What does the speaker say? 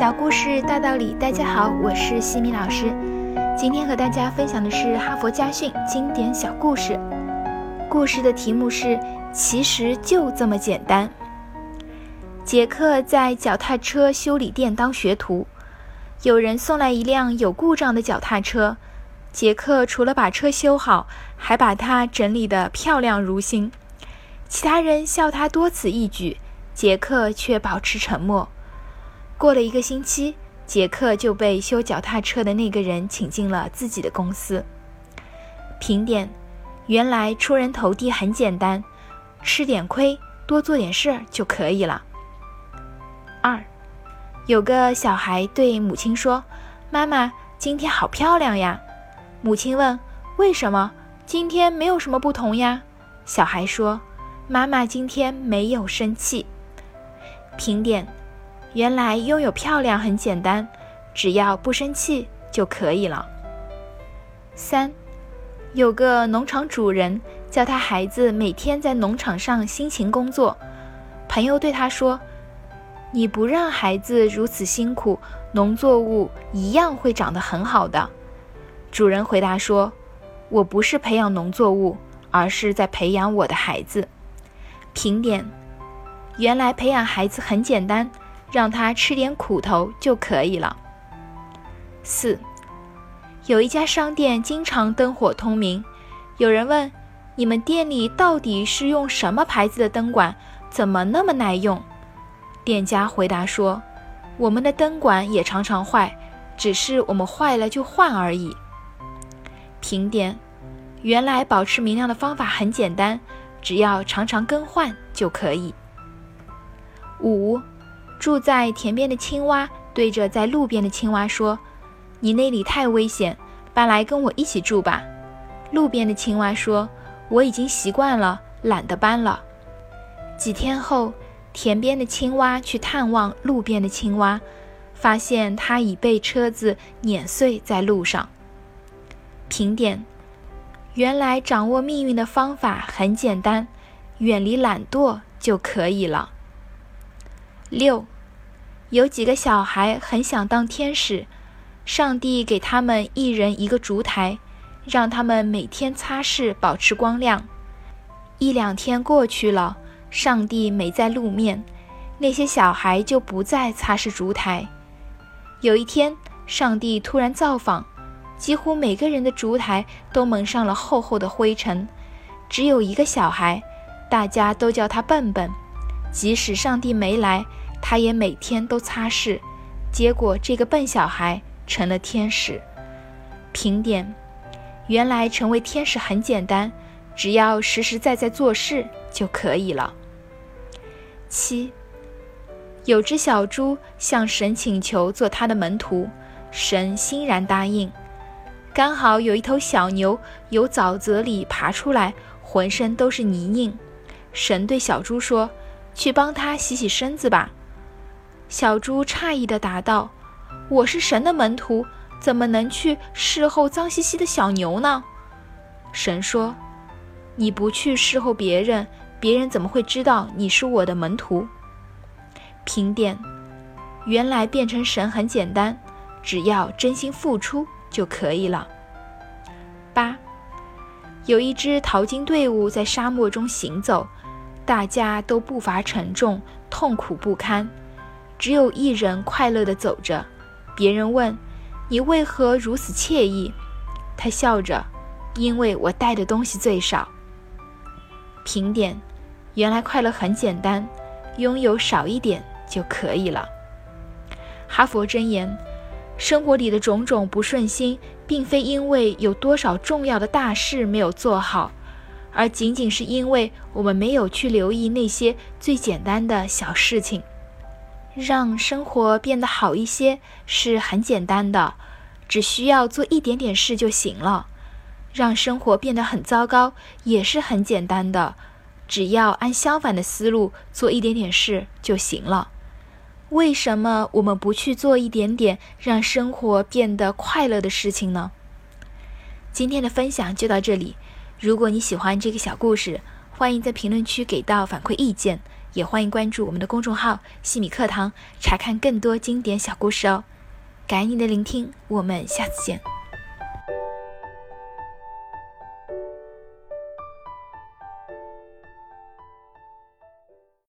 小故事大道理，大家好，我是西米老师。今天和大家分享的是哈佛家训经典小故事。故事的题目是“其实就这么简单”。杰克在脚踏车修理店当学徒，有人送来一辆有故障的脚踏车，杰克除了把车修好，还把它整理得漂亮如新。其他人笑他多此一举，杰克却保持沉默。过了一个星期，杰克就被修脚踏车的那个人请进了自己的公司。评点：原来出人头地很简单，吃点亏，多做点事儿就可以了。二，有个小孩对母亲说：“妈妈，今天好漂亮呀。”母亲问：“为什么？今天没有什么不同呀？”小孩说：“妈妈今天没有生气。”评点。原来拥有漂亮很简单，只要不生气就可以了。三，有个农场主人叫他孩子每天在农场上辛勤工作。朋友对他说：“你不让孩子如此辛苦，农作物一样会长得很好的。”主人回答说：“我不是培养农作物，而是在培养我的孩子。”评点：原来培养孩子很简单。让他吃点苦头就可以了。四，有一家商店经常灯火通明。有人问：“你们店里到底是用什么牌子的灯管？怎么那么耐用？”店家回答说：“我们的灯管也常常坏，只是我们坏了就换而已。”评点：原来保持明亮的方法很简单，只要常常更换就可以。五。住在田边的青蛙对着在路边的青蛙说：“你那里太危险，搬来跟我一起住吧。”路边的青蛙说：“我已经习惯了，懒得搬了。”几天后，田边的青蛙去探望路边的青蛙，发现它已被车子碾碎在路上。评点：原来掌握命运的方法很简单，远离懒惰就可以了。六，有几个小孩很想当天使，上帝给他们一人一个烛台，让他们每天擦拭，保持光亮。一两天过去了，上帝没在露面，那些小孩就不再擦拭烛台。有一天，上帝突然造访，几乎每个人的烛台都蒙上了厚厚的灰尘，只有一个小孩，大家都叫他笨笨。即使上帝没来，他也每天都擦拭，结果这个笨小孩成了天使。评点：原来成为天使很简单，只要实实在在做事就可以了。七，有只小猪向神请求做他的门徒，神欣然答应。刚好有一头小牛由沼泽里爬出来，浑身都是泥泞。神对小猪说。去帮他洗洗身子吧，小猪诧异地答道：“我是神的门徒，怎么能去侍候脏兮兮的小牛呢？”神说：“你不去侍候别人，别人怎么会知道你是我的门徒？”评点：原来变成神很简单，只要真心付出就可以了。八，有一支淘金队伍在沙漠中行走。大家都步伐沉重，痛苦不堪，只有一人快乐地走着。别人问：“你为何如此惬意？”他笑着：“因为我带的东西最少。”评点：原来快乐很简单，拥有少一点就可以了。哈佛箴言：生活里的种种不顺心，并非因为有多少重要的大事没有做好。而仅仅是因为我们没有去留意那些最简单的小事情，让生活变得好一些是很简单的，只需要做一点点事就行了；让生活变得很糟糕也是很简单的，只要按相反的思路做一点点事就行了。为什么我们不去做一点点让生活变得快乐的事情呢？今天的分享就到这里。如果你喜欢这个小故事，欢迎在评论区给到反馈意见，也欢迎关注我们的公众号“西米课堂”，查看更多经典小故事哦。感恩您的聆听，我们下次见。